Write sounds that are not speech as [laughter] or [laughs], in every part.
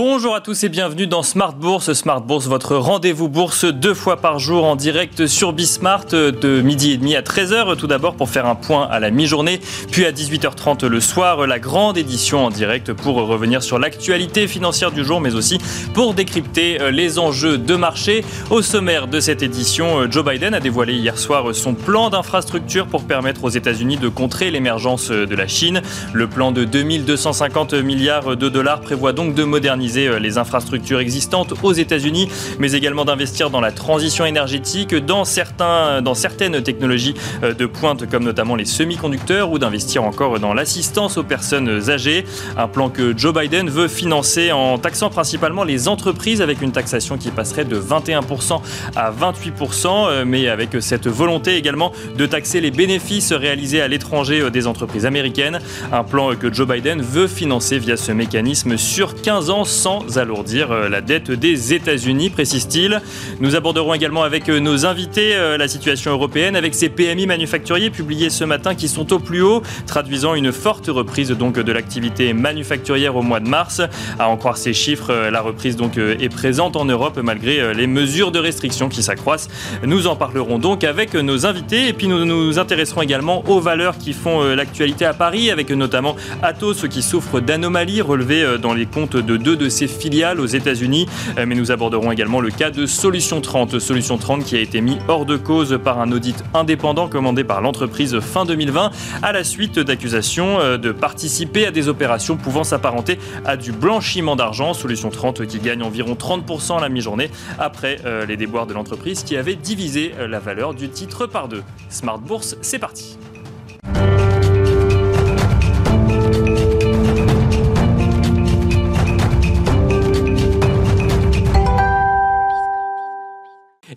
Bonjour à tous et bienvenue dans Smart Bourse. Smart Bourse, votre rendez-vous bourse deux fois par jour en direct sur Bismart de midi et demi à 13h tout d'abord pour faire un point à la mi-journée, puis à 18h30 le soir, la grande édition en direct pour revenir sur l'actualité financière du jour mais aussi pour décrypter euh, les enjeux de marché. Au sommaire de cette édition, euh, Joe Biden a dévoilé hier soir son plan d'infrastructure pour permettre aux États-Unis de contrer l'émergence de la Chine. Le plan de 2250 milliards de dollars prévoit donc de moderniser euh, les infrastructures existantes aux États-Unis, mais également d'investir dans la transition énergétique, dans, certains, dans certaines technologies euh, de pointe comme notamment les semi-conducteurs ou d'investir encore dans l'assistance aux personnes âgées. Un plan que Joe Biden veut financer en taxant principalement les entreprises avec une taxation qui passerait de 21% à 28%, euh, mais avec cette volonté également de taxer les bénéfices réalisés à l'étranger des entreprises américaines. Un plan que Joe Biden veut financer via ce mécanisme sur 15 ans sans alourdir euh, la dette des États-Unis, précise-t-il. Nous aborderons également avec euh, nos invités euh, la situation européenne avec ces PMI manufacturiers publiés ce matin qui sont au plus haut, traduisant une forte reprise donc de l'activité manufacturière au mois de mars. À en croire ces chiffres, la reprise donc est présente en Europe malgré les mesures de restriction qui s'accroissent. Nous en parlerons donc avec nos invités et puis nous nous intéresserons également aux valeurs qui font l'actualité à Paris avec notamment Atos qui souffre d'anomalies relevées dans les comptes de deux de ses filiales aux États-Unis. Euh, mais nous aborderons également le cas de Solution 30. Solution 30 qui a été mis hors de cause par un audit indépendant commandé par l'entreprise fin 2020 à la suite d'accusations euh, de participer à des opérations pouvant s'apparenter à du blanchiment d'argent. Solution 30 qui gagne environ 30% à la mi-journée après euh, les déboires de l'entreprise qui avait divisé la valeur du titre par deux. Smart Bourse, c'est parti.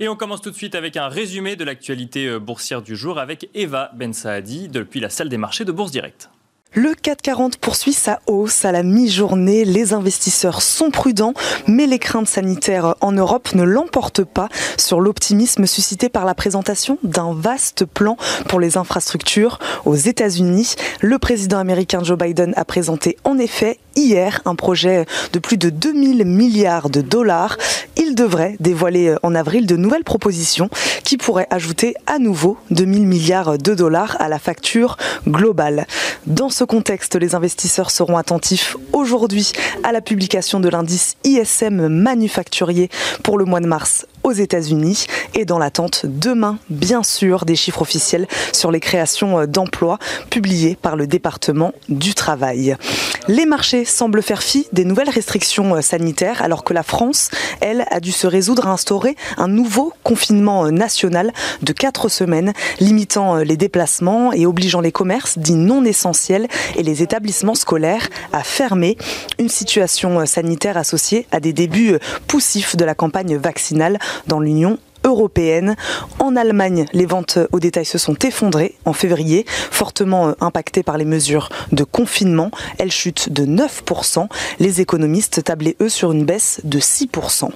Et on commence tout de suite avec un résumé de l'actualité euh, boursière du jour avec Eva Ben Saadi depuis la salle des marchés de Bourse Direct. Le 440 poursuit sa hausse à la mi-journée. Les investisseurs sont prudents, mais les craintes sanitaires en Europe ne l'emportent pas sur l'optimisme suscité par la présentation d'un vaste plan pour les infrastructures aux États-Unis. Le président américain Joe Biden a présenté en effet hier un projet de plus de 2000 milliards de dollars. Il devrait dévoiler en avril de nouvelles propositions qui pourraient ajouter à nouveau 2000 milliards de dollars à la facture globale. Contexte, les investisseurs seront attentifs aujourd'hui à la publication de l'indice ISM manufacturier pour le mois de mars aux États-Unis et dans l'attente demain, bien sûr, des chiffres officiels sur les créations d'emplois publiés par le département du travail. Les marchés semblent faire fi des nouvelles restrictions sanitaires alors que la France, elle, a dû se résoudre à instaurer un nouveau confinement national de quatre semaines, limitant les déplacements et obligeant les commerces dits non essentiels et les établissements scolaires à fermer. Une situation sanitaire associée à des débuts poussifs de la campagne vaccinale dans l'Union européenne. En Allemagne, les ventes au détail se sont effondrées en février, fortement euh, impactées par les mesures de confinement. Elles chutent de 9%. Les économistes tablaient, eux, sur une baisse de 6%.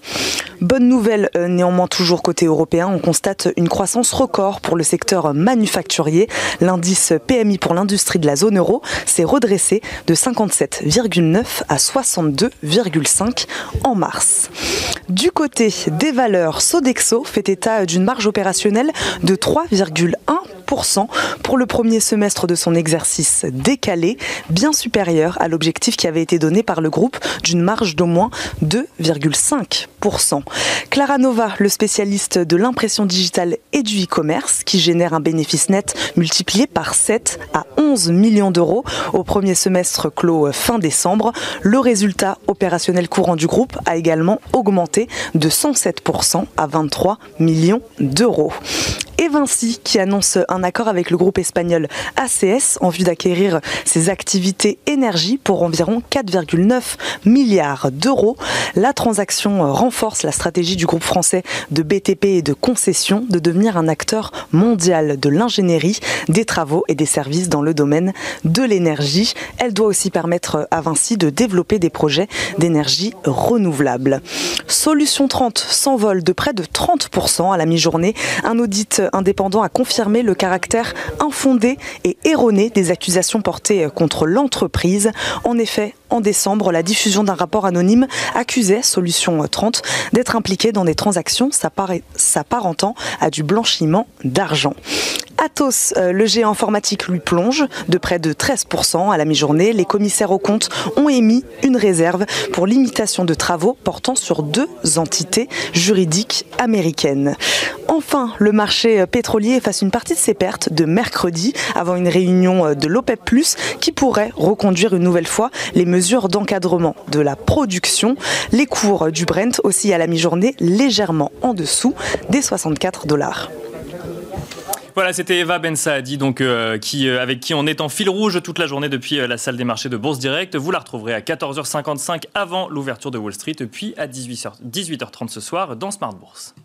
Bonne nouvelle, euh, néanmoins, toujours côté européen, on constate une croissance record pour le secteur manufacturier. L'indice PMI pour l'industrie de la zone euro s'est redressé de 57,9 à 62,5 en mars. Du côté des valeurs, Sodexo fait état d'une marge opérationnelle de 3,1% pour le premier semestre de son exercice décalé, bien supérieur à l'objectif qui avait été donné par le groupe d'une marge d'au moins 2,5%. Clara Nova, le spécialiste de l'impression digitale et du e-commerce, qui génère un bénéfice net multiplié par 7 à 11 millions d'euros au premier semestre clos fin décembre. Le résultat opérationnel courant du groupe a également augmenté de 107% à 23 millions d'euros et Vinci qui annonce un accord avec le groupe espagnol ACS en vue d'acquérir ses activités énergie pour environ 4,9 milliards d'euros. La transaction renforce la stratégie du groupe français de BTP et de concession de devenir un acteur mondial de l'ingénierie, des travaux et des services dans le domaine de l'énergie. Elle doit aussi permettre à Vinci de développer des projets d'énergie renouvelable. Solution 30 s'envole de près de 30% à la mi-journée. Un audit indépendant a confirmé le caractère infondé et erroné des accusations portées contre l'entreprise. En effet, en décembre, la diffusion d'un rapport anonyme accusait Solution 30 d'être impliquée dans des transactions s'apparentant à du blanchiment d'argent. Atos, euh, le géant informatique, lui plonge de près de 13% à la mi-journée. Les commissaires aux comptes ont émis une réserve pour l'imitation de travaux portant sur deux entités juridiques américaines. Enfin, le marché pétrolier efface une partie de ses pertes de mercredi avant une réunion de l'OPEP+, qui pourrait reconduire une nouvelle fois les mesures d'encadrement de la production. Les cours du Brent aussi à la mi-journée légèrement en dessous des 64 dollars. Voilà, c'était Eva Ben Saadi, donc, euh, qui, euh, avec qui on est en fil rouge toute la journée depuis euh, la salle des marchés de Bourse Direct. Vous la retrouverez à 14h55 avant l'ouverture de Wall Street, puis à 18h, 18h30 ce soir dans Smart Bourse.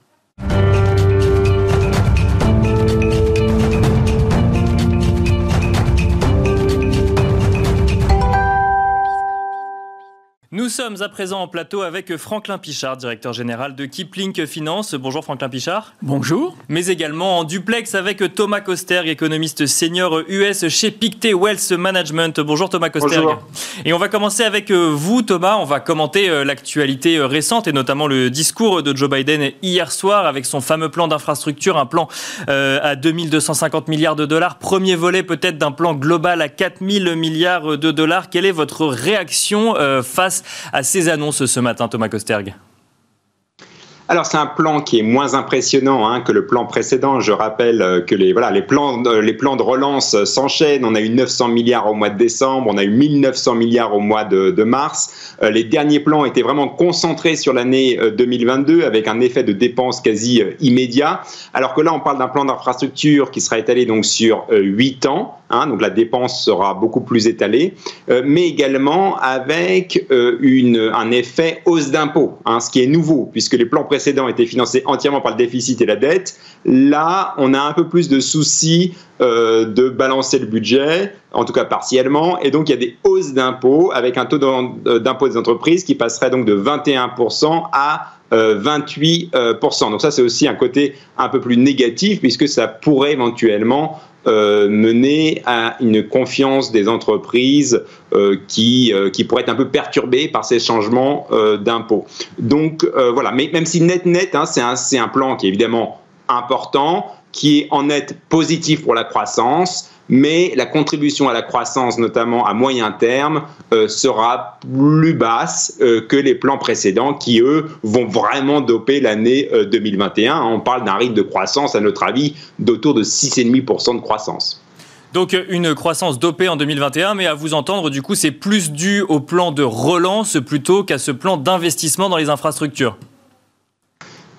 Nous sommes à présent en plateau avec Franklin Pichard, directeur général de Kipling Finance. Bonjour Franklin Pichard. Bonjour. Mais également en duplex avec Thomas Kosterg, économiste senior US chez Pictet Wealth Management. Bonjour Thomas Kosterg. Bonjour. Et on va commencer avec euh, vous Thomas. On va commenter euh, l'actualité euh, récente et notamment le discours de Joe Biden hier soir avec son fameux plan d'infrastructure, un plan à 2250 milliards de dollars. Premier volet peut-être d'un plan global à 4000 milliards de dollars. Quelle est votre réaction face à ces annonces ce matin, Thomas Kosterg alors c'est un plan qui est moins impressionnant hein, que le plan précédent. Je rappelle euh, que les, voilà, les, plans, les plans de relance euh, s'enchaînent. On a eu 900 milliards au mois de décembre, on a eu 1900 milliards au mois de, mars. Euh, les derniers plans étaient vraiment concentrés sur l'année 2022 avec un effet de dépenses quasi immédiat. Alors que là, on parle d'un plan d'infrastructure qui sera étalé donc sur 8 ans. Hein, donc la dépense sera beaucoup plus étalée, mais également avec une, un effet hausse d'impôts, hein, ce qui est nouveau puisque les plans précédents précédent était financé entièrement par le déficit et la dette. Là, on a un peu plus de soucis euh, de balancer le budget, en tout cas partiellement, et donc il y a des hausses d'impôts avec un taux euh, d'impôt des entreprises qui passerait donc de 21% à 28%. Euh, donc ça, c'est aussi un côté un peu plus négatif puisque ça pourrait éventuellement euh, mener à une confiance des entreprises euh, qui, euh, qui pourrait être un peu perturbée par ces changements d'impôts. Donc voilà, mais même si net net, hein, c'est un plan qui est évidemment important, qui est en net positif pour la croissance, mais la contribution à la croissance, notamment à moyen terme, euh, sera plus basse euh, que les plans précédents qui, eux, vont vraiment doper l'année 2021. Euh, On parle d'un rythme de croissance, à notre avis, d'autour de 6,5% de croissance. Donc une croissance dopée en 2021, mais à vous entendre, du coup, c'est plus dû au plan de relance plutôt qu'à ce plan d'investissement dans les infrastructures.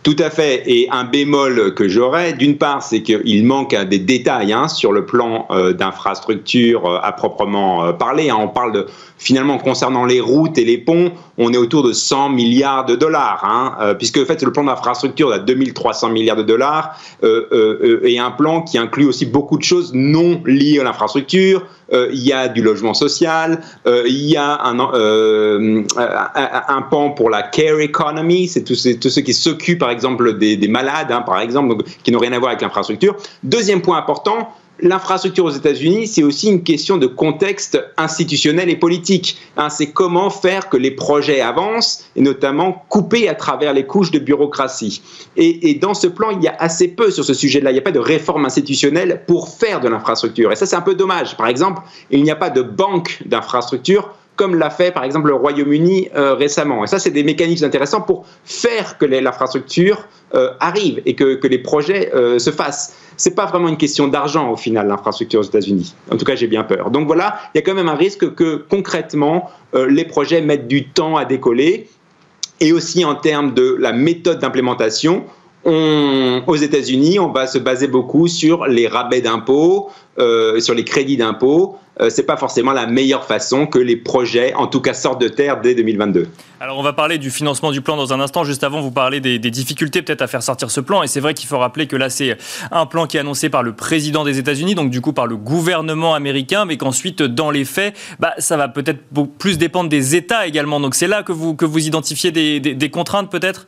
Tout à fait. Et un bémol que j'aurais, d'une part, c'est qu'il manque des détails hein, sur le plan euh, d'infrastructure euh, à proprement euh, parler. Hein. On parle de, finalement, concernant les routes et les ponts, on est autour de 100 milliards de dollars, hein, puisque en fait, le plan d'infrastructure à 2300 milliards de dollars est un plan qui inclut aussi beaucoup de choses non liées à l'infrastructure, il y a du logement social, euh, il y a un, euh, un, pan pour la care economy, c'est tous ceux qui s'occupent par exemple des, malades, hein, par exemple, donc, qui n'ont rien à voir avec l'infrastructure. Deuxième point important, l'infrastructure aux États-Unis, c'est aussi une question de contexte institutionnel et politique. Hein. c'est comment faire que les projets avancent, et notamment couper à travers les couches de bureaucratie. Et, dans ce plan, il y a assez peu sur ce sujet-là. Il n'y a pas de réforme institutionnelle pour faire de l'infrastructure. Et ça, c'est un peu dommage. Par exemple, il n'y a pas de banque d'infrastructure comme l'a fait par exemple le Royaume-Uni euh, récemment. Et ça, c'est des mécanismes intéressants pour faire que l'infrastructure euh, arrive et que, les projets euh, se fassent. C'est pas vraiment une question d'argent au final, l'infrastructure aux États-Unis. En tout cas, j'ai bien peur. Donc voilà, il y a quand même un risque que concrètement, les projets mettent du temps à décoller. Et aussi en termes de la méthode d'implémentation, aux États-Unis, on va se baser beaucoup sur les rabais d'impôts, sur les crédits d'impôts, euh, c'est pas forcément la meilleure façon que les projets, en tout cas, sortent de terre dès 2022. Alors on va parler du financement du plan dans un instant. Juste avant, vous parlez des, difficultés peut-être à faire sortir ce plan. Et c'est vrai qu'il faut rappeler que là, c'est un plan qui est annoncé par le président des États-Unis, donc du coup par le gouvernement américain, mais qu'ensuite, dans les faits, bah, ça va peut-être plus dépendre des États également. Donc c'est là que vous, que vous identifiez des contraintes peut-être?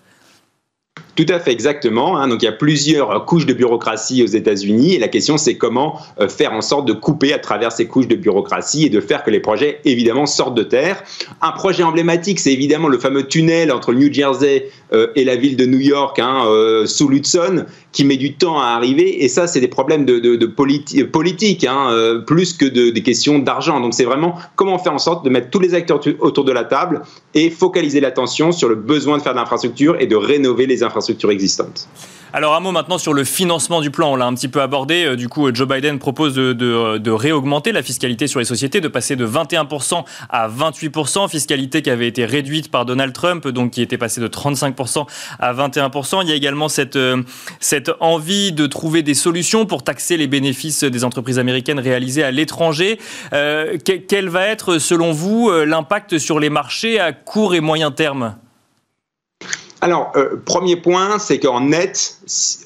Tout à fait, exactement. Hein. Donc il y a plusieurs couches de bureaucratie aux États-Unis et la question c'est comment euh, faire en sorte de couper à travers ces couches de bureaucratie et de faire que les projets évidemment sortent de terre. Un projet emblématique, c'est évidemment le fameux tunnel entre le New Jersey euh, et la ville de New York hein, euh, sous l'Hudson qui met du temps à arriver et ça c'est des problèmes de, politique hein, plus que de, des questions d'argent. Donc c'est vraiment comment faire en sorte de mettre tous les acteurs autour de la table et focaliser l'attention sur le besoin de faire de l'infrastructure et de rénover les infrastructures existantes. Alors un mot maintenant sur le financement du plan. On l'a un petit peu abordé. Euh, du coup, Joe Biden propose de, réaugmenter la fiscalité sur les sociétés, de passer de 21% à 28%, fiscalité qui avait été réduite par Donald Trump, donc qui était passée de 35% à 21%. Il y a également cette, euh, envie de trouver des solutions pour taxer les bénéfices des entreprises américaines réalisées à l'étranger. Euh, quel va être, selon vous, l'impact sur les marchés à court et moyen terme? Alors, euh, premier point, c'est qu'en net,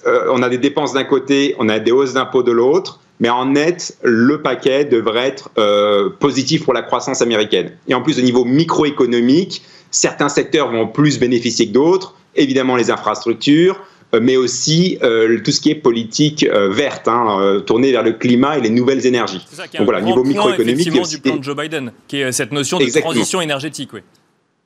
euh, on a des dépenses d'un côté, on a des hausses d'impôts de l'autre, mais en net, le paquet devrait être euh, positif pour la croissance américaine. Et en plus, au niveau microéconomique, certains secteurs vont plus bénéficier que d'autres, évidemment les infrastructures, mais aussi tout ce qui est politique verte, hein, tournée vers le climat et les nouvelles énergies. C'est ça qui est Donc, voilà, niveau microéconomique, du plan de Joe Biden, qui est cette notion de transition énergétique. Oui.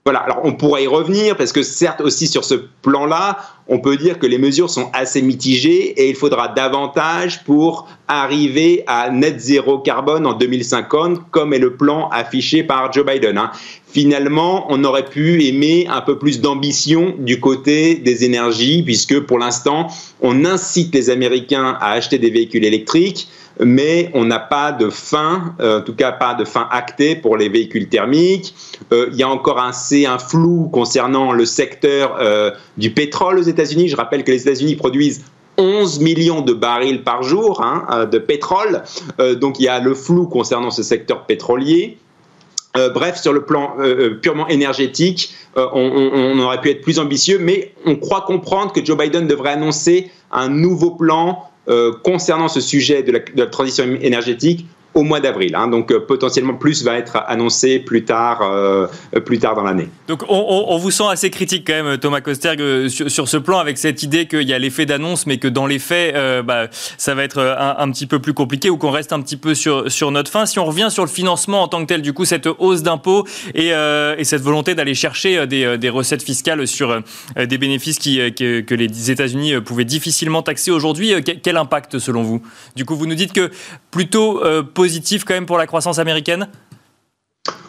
Voilà, alors on pourrait y revenir parce que certes aussi sur ce plan-là, on peut dire que les mesures sont assez mitigées et il faudra davantage pour arriver à net zéro carbone en 2050 comme est le plan affiché par Joe Biden. Hein. Finalement, on aurait pu aimer un peu plus d'ambition du côté des énergies puisque pour l'instant, on incite les Américains à acheter des véhicules électriques mais on n'a pas de fin, euh, en tout cas pas de fin actée pour les véhicules thermiques. Euh, il y a encore un, un flou concernant le secteur euh, du pétrole aux États-Unis. Je rappelle que les États-Unis produisent 11 millions de barils par jour hein, de pétrole. donc il y a le flou concernant ce secteur pétrolier. bref, sur le plan purement énergétique, on, aurait pu être plus ambitieux, mais on croit comprendre que Joe Biden devrait annoncer un nouveau plan concernant ce sujet de la, transition énergétique au mois d'avril. Hein. donc euh, potentiellement plus va être annoncé plus tard, euh, plus tard dans l'année. Donc on, vous sent assez critique quand même, Thomas Kosterg, sur, ce plan, avec cette idée qu'il y a l'effet d'annonce, mais que dans les faits, bah, ça va être un, petit peu plus compliqué ou qu'on reste un petit peu sur, sur notre fin. Si on revient sur le financement en tant que tel, du coup, cette hausse d'impôts et, et, cette volonté d'aller chercher des, des, recettes fiscales sur des bénéfices qui, que, que les États-Unis pouvaient difficilement taxer aujourd'hui, quel impact selon vous? Du coup, vous nous dites que plutôt positif quand même pour la croissance américaine?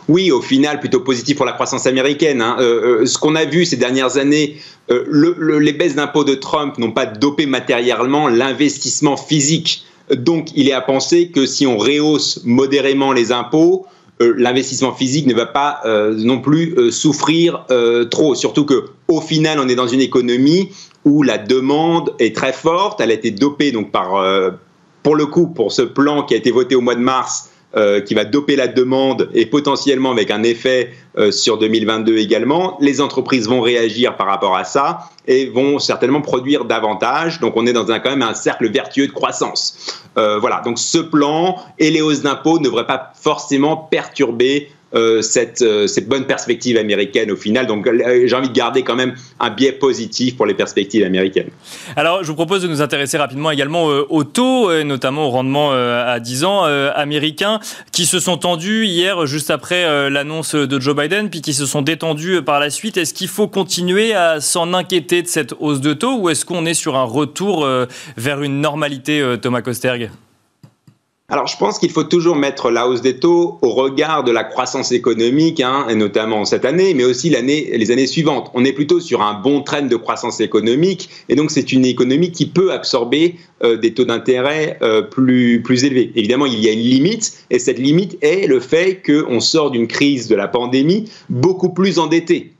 Oui, au final, plutôt positif pour la croissance américaine. Hein. Euh, euh, ce qu'on a vu ces dernières années, euh, les baisses d'impôts de Trump n'ont pas dopé matériellement l'investissement physique. Donc, il est à penser que si on rehausse modérément les impôts, l'investissement physique ne va pas non plus souffrir trop. Surtout que, au final, on est dans une économie où la demande est très forte. Elle a été dopée donc par pour le coup, pour ce plan qui a été voté au mois de mars, euh, qui va doper la demande et potentiellement avec un effet euh, sur 2022 également, les entreprises vont réagir par rapport à ça et vont certainement produire davantage. Donc on est dans un, quand même un cercle vertueux de croissance. Euh, voilà, donc ce plan et les hausses d'impôts ne devraient pas forcément perturber cette, euh, cette, bonne perspective américaine au final. Donc euh, j'ai envie de garder quand même un biais positif pour les perspectives américaines. Alors je vous propose de nous intéresser rapidement également aux taux, notamment au rendement à 10 ans américains, qui se sont tendus hier juste après l'annonce de Joe Biden, puis qui se sont détendus par la suite. Est-ce qu'il faut continuer à s'en inquiéter de cette hausse de taux ou est-ce qu'on est sur un retour vers une normalité, Thomas Kosterg? Alors, je pense qu'il faut toujours mettre la hausse des taux au regard de la croissance économique, hein, et notamment cette année, mais aussi les années suivantes. On est plutôt sur un bon train de croissance économique, et donc c'est une économie qui peut absorber euh, des taux d'intérêt euh, plus, plus élevés. Évidemment, il y a une limite, et cette limite est le fait qu'on sort d'une crise de la pandémie beaucoup plus endetté.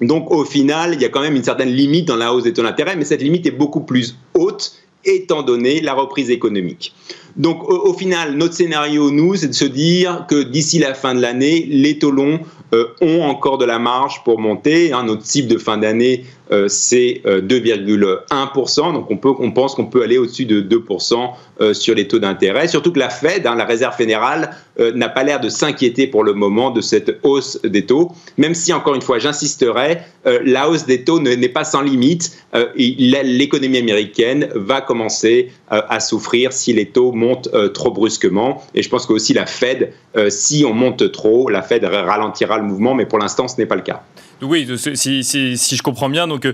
Donc, au final, il y a quand même une certaine limite dans la hausse des taux d'intérêt, mais cette limite est beaucoup plus haute étant donné la reprise économique. Donc au, final, notre scénario, nous, c'est de se dire que d'ici la fin de l'année, les taux longs euh, ont encore de la marge pour monter. Hein. notre cible de fin d'année c'est 2,1%. Donc on, pense qu'on peut aller au-dessus de 2% sur les taux d'intérêt. Surtout que la Fed, hein, la Réserve fédérale, n'a pas l'air de s'inquiéter pour le moment de cette hausse des taux, même si, encore une fois, j'insisterai, la hausse des taux n'est pas sans limite. L'économie américaine va commencer à souffrir si les taux montent trop brusquement. Et je pense qu'aussi la Fed, si on monte trop, la Fed ralentira le mouvement, mais pour l'instant, ce n'est pas le cas. Oui, si, je comprends bien, donc euh,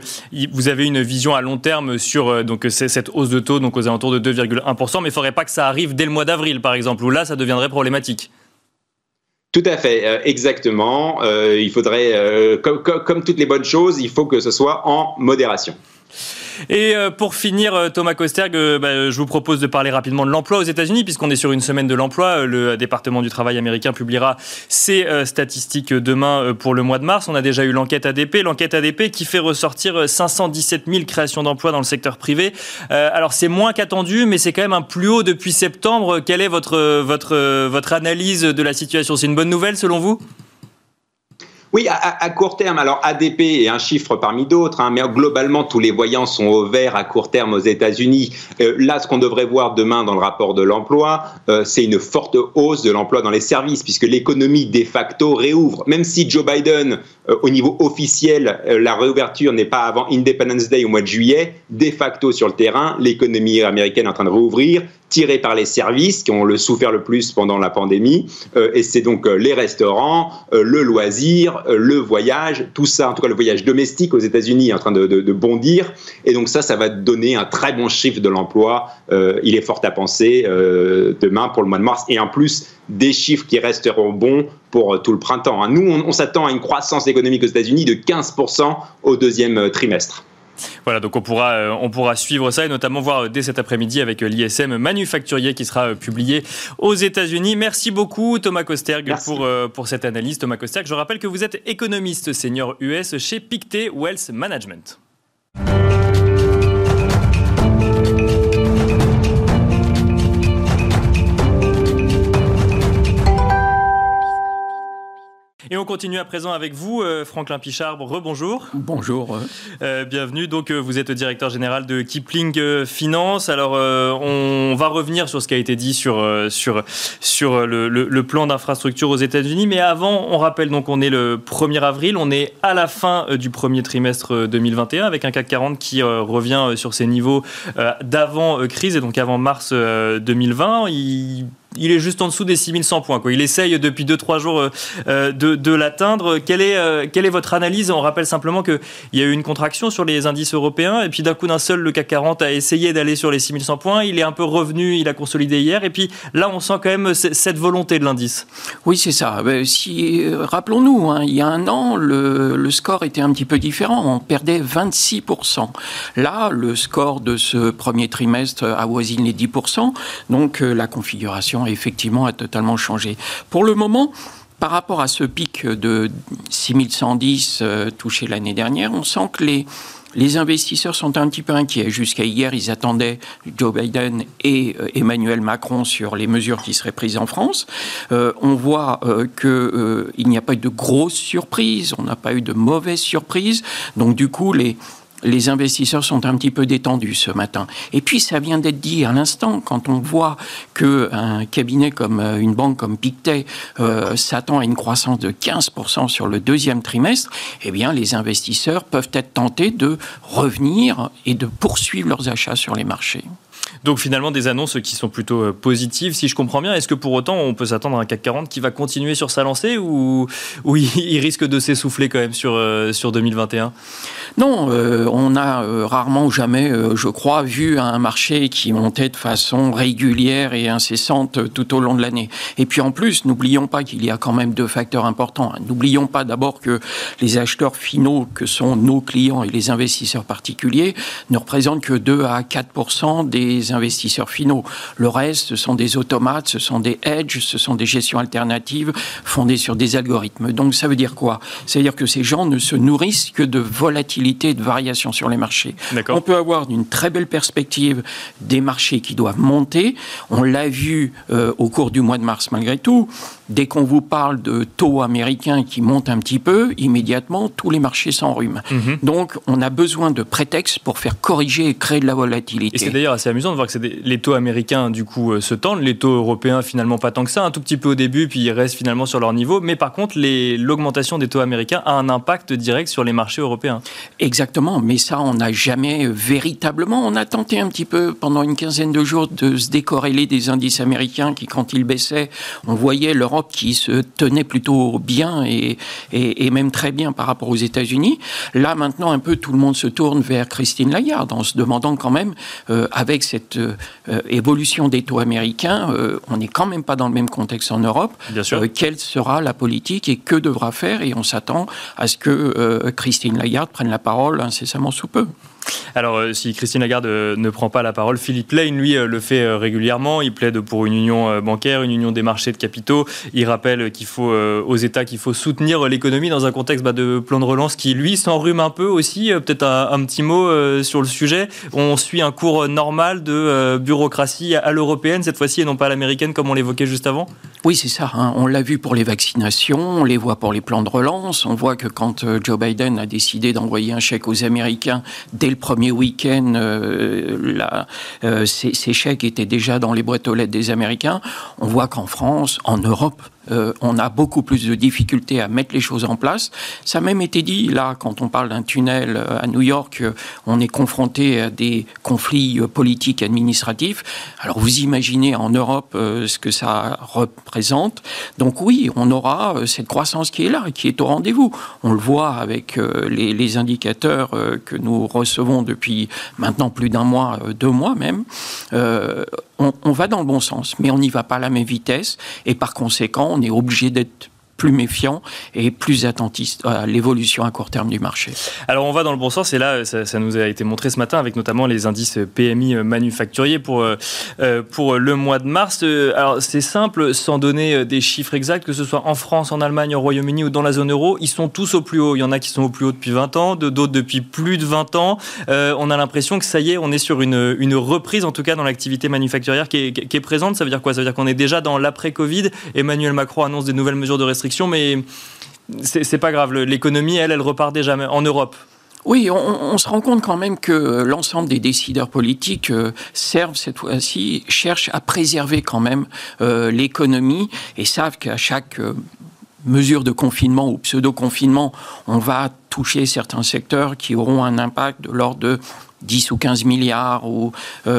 vous avez une vision à long terme sur euh, donc cette hausse de taux, donc aux alentours de 2,1%, mais il ne faudrait pas que ça arrive dès le mois d'avril, par exemple, où là, ça deviendrait problématique. Tout à fait, euh, exactement. il faudrait, comme toutes les bonnes choses, il faut que ce soit en modération. Et euh, pour finir, euh, Thomas Kosterg, euh, bah, je vous propose de parler rapidement de l'emploi aux États-Unis, puisqu'on est sur une semaine de l'emploi. Le département du travail américain publiera ses statistiques demain pour le mois de mars. On a déjà eu l'enquête ADP, l'enquête ADP qui fait ressortir 517 000 créations d'emplois dans le secteur privé. alors c'est moins qu'attendu, mais c'est quand même un plus haut depuis septembre. Quelle est votre, votre, votre analyse de la situation? C'est une bonne nouvelle selon vous? Oui, à, court terme, alors ADP est un chiffre parmi d'autres, hein, mais globalement, tous les voyants sont au vert à court terme aux États-Unis. Euh, là, ce qu'on devrait voir demain dans le rapport de l'emploi, euh, c'est une forte hausse de l'emploi dans les services, puisque l'économie de facto réouvre. Même si Joe Biden, euh, au niveau officiel, la réouverture n'est pas avant Independence Day au mois de juillet, de facto sur le terrain, l'économie américaine est en train de rouvrir tiré par les services qui ont le souffert le plus pendant la pandémie. Euh, et c'est donc euh, les restaurants, euh, le loisir, le voyage, tout ça, en tout cas le voyage domestique aux États-Unis est en train de, bondir. Et donc ça, ça va donner un très bon chiffre de l'emploi. il est fort à penser demain pour le mois de mars. Et en plus, des chiffres qui resteront bons pour tout le printemps. Hein. Nous, on s'attend à une croissance économique aux États-Unis de 15% au deuxième trimestre. Voilà, donc on pourra, euh, on pourra suivre ça et notamment voir euh, dès cet après-midi avec euh, l'ISM manufacturier qui sera publié aux États-Unis. Merci beaucoup Thomas Kosterg pour, pour cette analyse. Thomas Kosterg, je rappelle que vous êtes économiste senior US chez Pictet Wealth Management. Et on continue à présent avec vous, euh, Franklin Pichard. Rebonjour. Bonjour. Euh, bienvenue. Donc, euh, vous êtes directeur général de Kipling Finance. Alors, on va revenir sur ce qui a été dit sur, sur, sur le, le, plan d'infrastructure aux États-Unis. Mais avant, on rappelle donc on est le 1er avril. On est à la fin du premier trimestre 2021 avec un CAC 40 qui revient sur ses niveaux d'avant crise et donc avant mars 2020. Il il est juste en dessous des 6100 points. Il essaye depuis 2-3 jours euh, euh, de, l'atteindre. Quelle est, euh, votre analyse? On rappelle simplement qu'il y a eu une contraction sur les indices européens, et puis d'un coup d'un seul, le CAC 40 a essayé d'aller sur les 6100 points. Il est un peu revenu, il a consolidé hier, et puis là, on sent quand même cette volonté de l'indice. Oui, c'est ça. Si, rappelons-nous, hein, il y a un an, le, le, score était un petit peu différent. On perdait 26%. Là, le score de ce premier trimestre avoisine les 10%. Donc, la configuration effectivement a totalement changé. Pour le moment, par rapport à ce pic de 6110 euh, touché l'année dernière, on sent que les, les investisseurs sont un petit peu inquiets. Jusqu'à hier, ils attendaient Joe Biden et euh, Emmanuel Macron sur les mesures qui seraient prises en France. Euh, on voit qu'il n'y a pas eu de grosses surprises, on n'a pas eu de mauvaises surprises. Donc du coup, les, les investisseurs sont un petit peu détendus ce matin. Et puis, ça vient d'être dit à l'instant, quand on voit qu'un cabinet comme euh, une banque comme Pictet euh, s'attend à une croissance de 15% sur le deuxième trimestre, eh bien, les investisseurs peuvent être tentés de revenir et de poursuivre leurs achats sur les marchés. Donc finalement des annonces qui sont plutôt euh, positives, si je comprends bien. Est-ce que pour autant on peut s'attendre à un CAC 40 qui va continuer sur sa lancée ou, ou il risque de s'essouffler quand même sur, sur 2021 non, euh, on a euh, rarement ou jamais, euh, je crois, vu un marché qui montait de façon régulière et incessante tout au long de l'année. Et puis en plus, n'oublions pas qu'il y a quand même deux facteurs importants. N'oublions pas d'abord que les acheteurs finaux, que sont nos clients et les investisseurs particuliers, ne représentent que 2 à 4 des investisseurs finaux. Le reste, ce sont des automates, ce sont des hedges, ce sont des gestions alternatives fondées sur des algorithmes. Donc ça veut dire quoi? Ça veut dire que ces gens ne se nourrissent que de volatilité et de variations sur les marchés. On peut avoir une très belle perspective des marchés qui doivent monter. On l'a vu euh, au cours du mois de mars malgré tout. Dès qu'on vous parle de taux américains qui montent un petit peu, immédiatement, tous les marchés s'enrhument. Mhm. Donc, on a besoin de prétextes pour faire corriger et créer de la volatilité. Et c'est d'ailleurs assez amusant de voir que les taux américains, du coup, euh, se tendent. Les taux européens, finalement, pas tant que ça. Un tout petit peu au début, puis ils restent finalement sur leur niveau. Mais par contre, l'augmentation des taux américains a un impact direct sur les marchés européens. Exactement. Mais ça, on n'a jamais véritablement. On a tenté un petit peu pendant une quinzaine de jours de se décorréler des indices américains qui, quand ils baissaient, on voyait l'Europe qui se tenait plutôt bien et, et, même très bien par rapport aux États-Unis. Là, maintenant, un peu tout le monde se tourne vers Christine Lagarde en se demandant quand même, euh, avec cette euh, évolution des taux américains, euh, on n'est quand même pas dans le même contexte en Europe. Bien sûr. quelle sera la politique et que devra faire? Et on s'attend à ce que Christine Lagarde prenne la parole incessamment sous peu. Alors, euh, si Christine Lagarde euh, ne prend pas la parole, Philippe Lane, lui, euh, le fait régulièrement. Il plaide pour une union bancaire, une union des marchés de capitaux. Il rappelle qu'il faut aux États qu'il faut soutenir l'économie dans un contexte bah, de plan de relance qui, lui, s'enrhume un peu aussi. Peut-être un, petit mot sur le sujet. On suit un cours normal de bureaucratie à l'européenne cette fois-ci et non pas à l'américaine comme on l'évoquait juste avant? Oui, c'est ça. Hein. On l'a vu pour les vaccinations, on les voit pour les plans de relance. On voit que quand Joe Biden a décidé d'envoyer un chèque aux Américains dès le premier week-end, euh, euh, ces, ces, chèques étaient déjà dans les boîtes aux lettres des Américains. On voit qu'en France, en Europe, euh, on a beaucoup plus de difficultés à mettre les choses en place. Ça a même été dit, là, quand on parle d'un tunnel euh, à New York, euh, on est confronté à des conflits politiques administratifs. Alors vous imaginez en Europe ce que ça représente. Donc oui, on aura cette croissance qui est là, qui est au rendez-vous. On le voit avec les, indicateurs que nous recevons depuis maintenant plus d'un mois, deux mois même on, va dans le bon sens, mais on n'y va pas à la même vitesse, et par conséquent, on est obligé d'être plus méfiant et plus attentiste à l'évolution à court terme du marché. Alors on va dans le bon sens et là ça, nous a été montré ce matin avec notamment les indices PMI manufacturiers pour, euh, euh, pour le mois de mars. Euh, alors c'est simple, sans donner des chiffres exacts, que ce soit en France, en Allemagne, au Royaume-Uni ou dans la zone euro, ils sont tous au plus haut. Il y en a qui sont au plus haut depuis 20 ans, d'autres depuis plus de 20 ans. on a l'impression que ça y est, on est sur une, une reprise en tout cas dans l'activité manufacturière qui est, qui est présente. Ça veut dire quoi? Ça veut dire qu'on est déjà dans l'après-Covid. Emmanuel Macron annonce des nouvelles mesures de restriction mais c'est pas grave. L'économie, elle, elle repart déjà en Europe. Oui, on, se rend compte quand même que l'ensemble des décideurs politiques euh, servent cette fois-ci, cherchent à préserver quand même euh, l'économie et savent qu'à chaque euh, mesure de confinement ou pseudo-confinement, on va toucher certains secteurs qui auront un impact de l'ordre de 10 ou 15 milliards ou,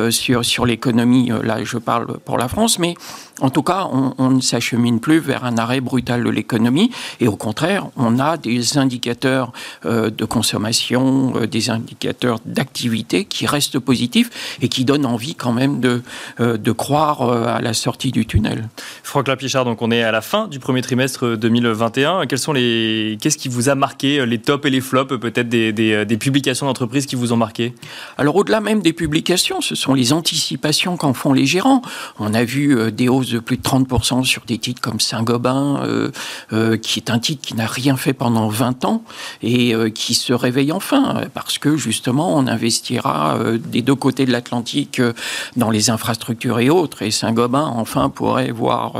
sur, sur l'économie, là je parle pour la France, mais en tout cas, on, ne s'achemine plus vers un arrêt brutal de l'économie et au contraire, on a des indicateurs euh, de consommation, euh, des indicateurs d'activité qui restent positifs et qui donnent envie quand même de, euh, de croire à la sortie du tunnel. Franck Lapichard, donc on est à la fin du premier trimestre 2021. Quels sont les, qu'est-ce qui vous a marqué, les tops et les flops peut-être des, des, des publications d'entreprises qui vous ont marqué? Alors au-delà même des publications, ce sont les anticipations qu'en font les gérants. On a vu des hausses de plus de 30% sur des titres comme Saint-Gobain, euh, euh, qui est un titre qui n'a rien fait pendant 20 ans et euh, qui se réveille enfin, parce que justement, on investira des deux côtés de l'Atlantique dans les infrastructures et autres, et Saint-Gobain, enfin, pourrait voir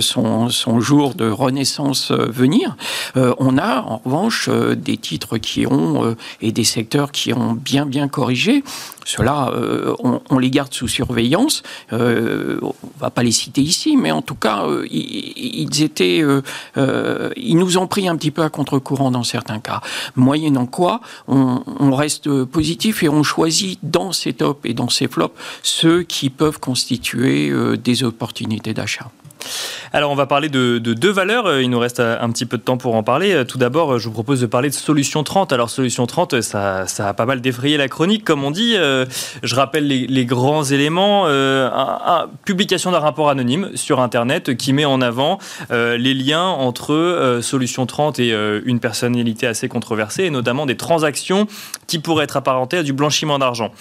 son, son, jour de renaissance venir. on a, en revanche, des titres qui ont, et des secteurs qui ont bien, bien corrigé. Cela, on, les garde sous surveillance. On va pas les citer ici, mais en tout cas, euh, ils, étaient, euh, euh, ils nous ont pris un petit peu à contre-courant dans certains cas. Moyennant quoi, on, reste positif et on choisit dans ces tops et dans ces flops ceux qui peuvent constituer des opportunités d'achat. Alors on va parler de, deux valeurs, euh, il nous reste euh, un petit peu de temps pour en parler. Euh, tout d'abord, je vous propose de parler de Solution 30. Alors Solution 30, ça, a pas mal défrayé la chronique, comme on dit. Je rappelle les, grands éléments. publication d'un rapport anonyme sur Internet qui met en avant les liens entre Solution 30 et une personnalité assez controversée, et notamment des transactions qui pourraient être apparentées à du blanchiment d'argent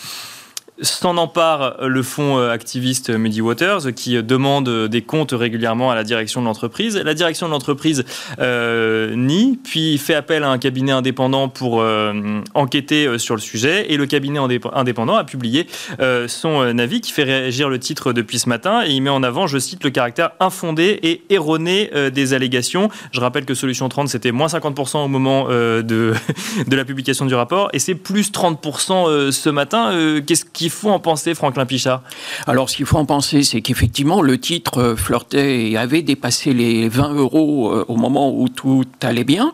S'en empare le fonds activiste Muddy Waters qui demande des comptes régulièrement à la direction de l'entreprise. La direction de l'entreprise nie, puis fait appel à un cabinet indépendant pour enquêter sur le sujet. Et le cabinet indépendant a publié son avis qui fait réagir le titre depuis ce matin et il met en avant, je cite, le caractère infondé et erroné des allégations. Je rappelle que Solution 30, c'était moins 50% au moment de, [laughs] de la publication du rapport et c'est plus 30% ce matin. Qu'est-ce qu'il faut en penser, Franklin Pichard? Alors, ce qu'il faut en penser, c'est qu'effectivement, le titre flirtait et avait dépassé les 20 euros au moment où tout allait bien.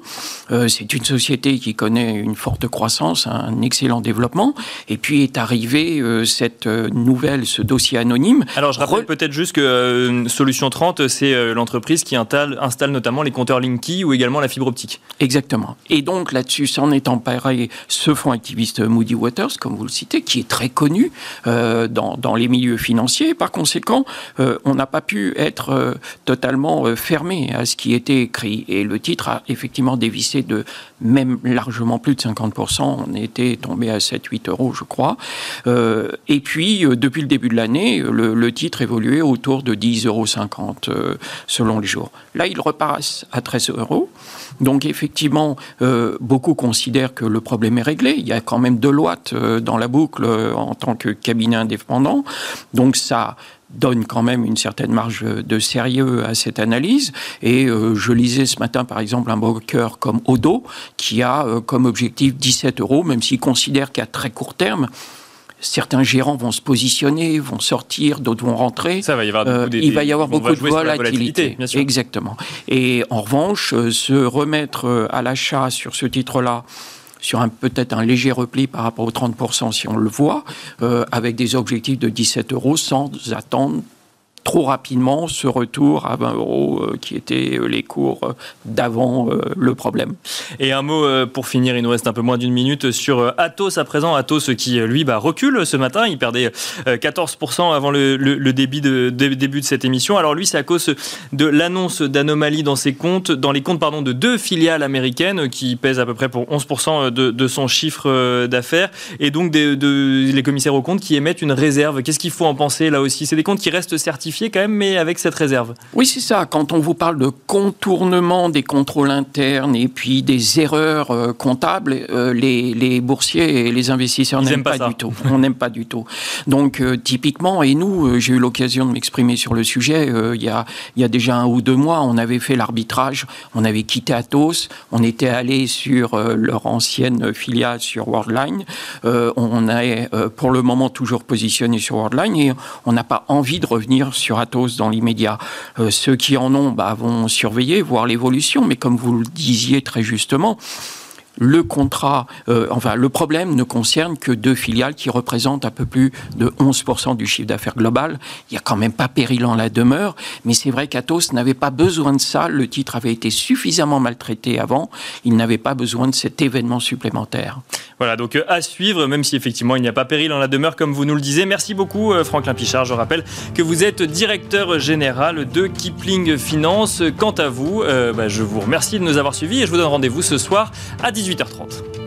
C'est une société qui connaît une forte croissance, un excellent développement. Et puis est arrivé cette nouvelle, ce dossier anonyme. Alors, je rappelle peut-être juste que Solution 30, c'est l'entreprise qui installe, installe notamment les compteurs Linky ou également la fibre optique. Exactement. Et donc là-dessus, s'en est emparé ce fonds activiste Moody Waters, comme vous le citez, qui est très connu euh, dans, les milieux financiers. Par conséquent, euh, on n'a pas pu être euh, totalement fermé à ce qui était écrit. Et le titre a effectivement dévissé de même largement plus de 50%. On était tombé à 7-8 euros, je crois. et puis, depuis le début de l'année, le, le, titre évoluait autour de 10,50 euros selon les jours. Là, il repasse à 13 euros. Donc effectivement, euh, beaucoup considèrent que le problème est réglé. Il y a quand même Deloitte euh, dans la boucle euh, en tant que cabinet indépendant. Donc ça donne quand même une certaine marge de sérieux à cette analyse. Et je lisais ce matin, par exemple, un broker comme Odo, qui a comme objectif 17 euros, même s'il considère qu'à très court terme, certains gérants vont se positionner, vont sortir, d'autres vont rentrer. Ça va y avoir euh, il va y avoir beaucoup de volatilité. Exactement. Et en revanche, euh, se remettre euh, à l'achat sur ce titre-là, sur un, peut-être un léger repli par rapport aux 30% si on le voit, avec des objectifs de 17 euros sans attendre trop rapidement ce retour à 20 euros euh, qui étaient euh, les cours euh, d'avant le problème. Et un mot pour finir, il nous reste un peu moins d'une minute sur Atos à présent. Atos qui lui bah, recule ce matin, il perdait 14% avant le, début, de, cette émission. Alors lui, c'est à cause de l'annonce d'anomalies dans ses comptes, dans les comptes pardon, de deux filiales américaines qui pèsent à peu près pour 11% de, son chiffre d'affaires et donc des, de, les commissaires aux comptes qui émettent une réserve. Qu'est-ce qu'il faut en penser là aussi? C'est des comptes qui restent certifiés quand même, mais avec cette réserve. Oui, c'est ça. Quand on vous parle de contournement des contrôles internes et puis des erreurs euh, comptables, euh, les, boursiers et les investisseurs n'aiment pas, du tout. On n'aime pas du tout. Donc, euh, typiquement, et nous, j'ai eu l'occasion de m'exprimer sur le sujet il y, a, il y a déjà un ou deux mois, on avait fait l'arbitrage, on avait quitté Atos, on était allé sur leur ancienne filiale sur Worldline. on est pour le moment toujours positionné sur Worldline et on n'a pas envie de revenir sur Atos dans l'immédiat. Euh, ceux qui en ont bah, vont surveiller, voir l'évolution, mais comme vous le disiez très justement, le contrat, euh, enfin le problème ne concerne que deux filiales qui représentent un peu plus de 11% du chiffre d'affaires global. Il n'y a quand même pas péril en la demeure, mais c'est vrai qu'Atos n'avait pas besoin de ça. Le titre avait été suffisamment maltraité avant. Il n'avait pas besoin de cet événement supplémentaire. Voilà, donc euh, à suivre, même si effectivement il n'y a pas péril en la demeure, comme vous nous le disiez. Merci beaucoup, euh, Franklin Pichard. Je rappelle que vous êtes directeur général de Kipling Finance. Quant à vous, bah, je vous remercie de nous avoir suivis et je vous donne rendez-vous ce soir à 18h30.